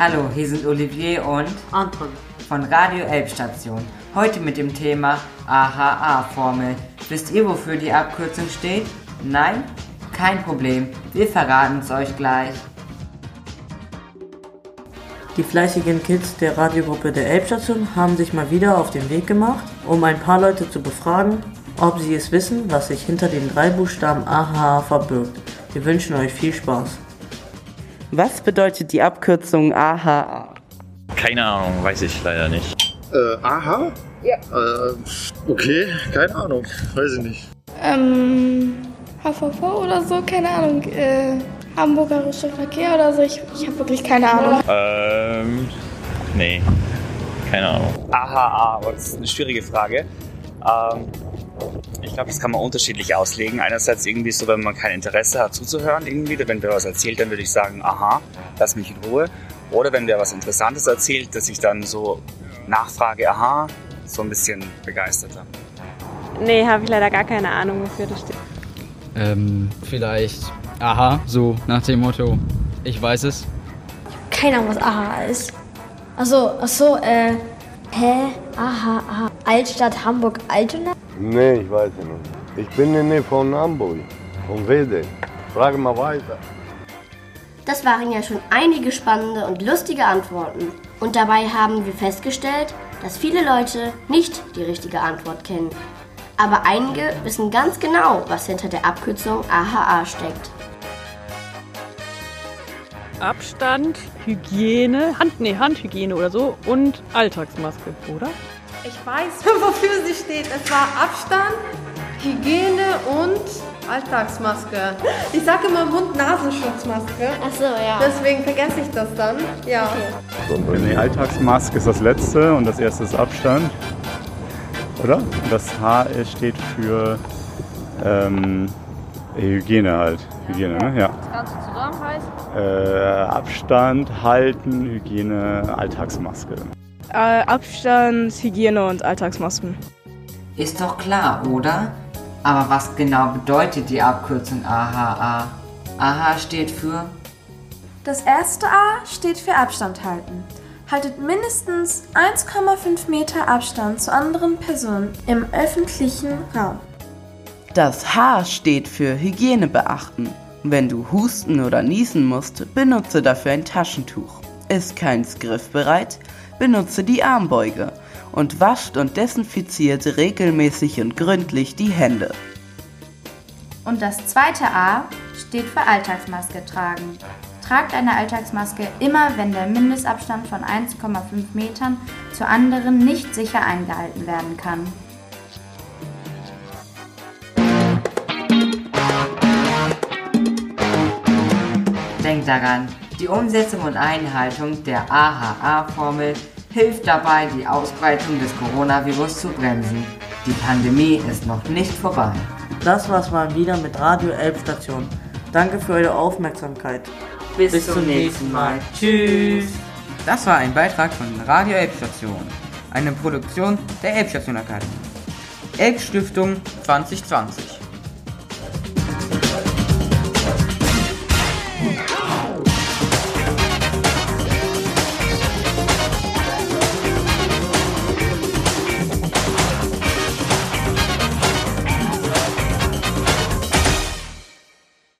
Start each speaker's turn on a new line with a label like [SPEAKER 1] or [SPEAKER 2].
[SPEAKER 1] Hallo, hier sind Olivier und
[SPEAKER 2] Anton.
[SPEAKER 1] von Radio Elbstation. Heute mit dem Thema AHA-Formel. Wisst ihr, wofür die Abkürzung steht? Nein? Kein Problem, wir verraten es euch gleich.
[SPEAKER 2] Die fleißigen Kids der Radiogruppe der Elbstation haben sich mal wieder auf den Weg gemacht, um ein paar Leute zu befragen, ob sie es wissen, was sich hinter den drei Buchstaben AHA verbirgt. Wir wünschen euch viel Spaß.
[SPEAKER 1] Was bedeutet die Abkürzung AHA?
[SPEAKER 3] Keine Ahnung, weiß ich leider nicht.
[SPEAKER 4] Äh, aha? Ja. Äh, okay, keine Ahnung, weiß ich nicht.
[SPEAKER 5] Ähm, HVV oder so, keine Ahnung. Äh, Hamburgerischer Verkehr oder so, ich, ich habe wirklich keine Ahnung.
[SPEAKER 3] Ähm, nee, keine Ahnung.
[SPEAKER 6] AHA, das ist eine schwierige Frage. Ähm, ich glaube, das kann man unterschiedlich auslegen. Einerseits irgendwie so, wenn man kein Interesse hat zuzuhören, irgendwie, wenn wer was erzählt, dann würde ich sagen, aha, lass mich in Ruhe. Oder wenn wer was Interessantes erzählt, dass ich dann so nachfrage, aha, so ein bisschen begeisterter.
[SPEAKER 7] Nee, habe ich leider gar keine Ahnung, wofür das steht.
[SPEAKER 8] Ähm, vielleicht, aha, so nach dem Motto, ich weiß es.
[SPEAKER 9] Keine Ahnung, was AHA ist. Achso, achso, äh, hä? AHA. Altstadt Hamburg Altona?
[SPEAKER 10] Nee, ich weiß es nicht. Ich bin in der Nähe von Hamburg, von Wede. Frage mal weiter.
[SPEAKER 11] Das waren ja schon einige spannende und lustige Antworten. Und dabei haben wir festgestellt, dass viele Leute nicht die richtige Antwort kennen. Aber einige wissen ganz genau, was hinter der Abkürzung AHA steckt.
[SPEAKER 7] Abstand, Hygiene, Hand, nee, Handhygiene oder so und Alltagsmaske, oder?
[SPEAKER 12] Ich weiß, wofür sie steht. Es war Abstand, Hygiene und Alltagsmaske. Ich sage immer Mund-Nasen-Schutzmaske.
[SPEAKER 9] Ach so, ja.
[SPEAKER 12] Deswegen vergesse ich das dann. Ja.
[SPEAKER 13] Die Alltagsmaske ist das letzte und das erste ist Abstand. Oder? Das H steht für ähm, Hygiene halt. Hygiene, ne? Ja.
[SPEAKER 7] Das Ganze zusammen heißt?
[SPEAKER 13] Äh, Abstand, Halten, Hygiene, Alltagsmaske.
[SPEAKER 7] Äh, Abstand, Hygiene und Alltagsmasken.
[SPEAKER 1] Ist doch klar, oder? Aber was genau bedeutet die Abkürzung AHA? AHA steht für
[SPEAKER 14] Das erste A steht für Abstand halten. Haltet mindestens 1,5 Meter Abstand zu anderen Personen im öffentlichen Raum.
[SPEAKER 15] Das H steht für Hygiene beachten. Wenn du husten oder niesen musst, benutze dafür ein Taschentuch. Ist keins griffbereit, benutze die Armbeuge und wascht und desinfiziert regelmäßig und gründlich die Hände.
[SPEAKER 16] Und das zweite A steht für Alltagsmaske tragen. Tragt eine Alltagsmaske immer, wenn der Mindestabstand von 1,5 Metern zu anderen nicht sicher eingehalten werden kann.
[SPEAKER 1] Denkt daran, die Umsetzung und Einhaltung der AHA-Formel hilft dabei, die Ausbreitung des Coronavirus zu bremsen. Die Pandemie ist noch nicht vorbei.
[SPEAKER 2] Das war's mal wieder mit Radio Elbstation. Danke für eure Aufmerksamkeit.
[SPEAKER 1] Bis, Bis zum nächsten Mal. Tschüss.
[SPEAKER 17] Das war ein Beitrag von Radio Elbstation, eine Produktion der Elbstation Akademie. Elbstiftung 2020.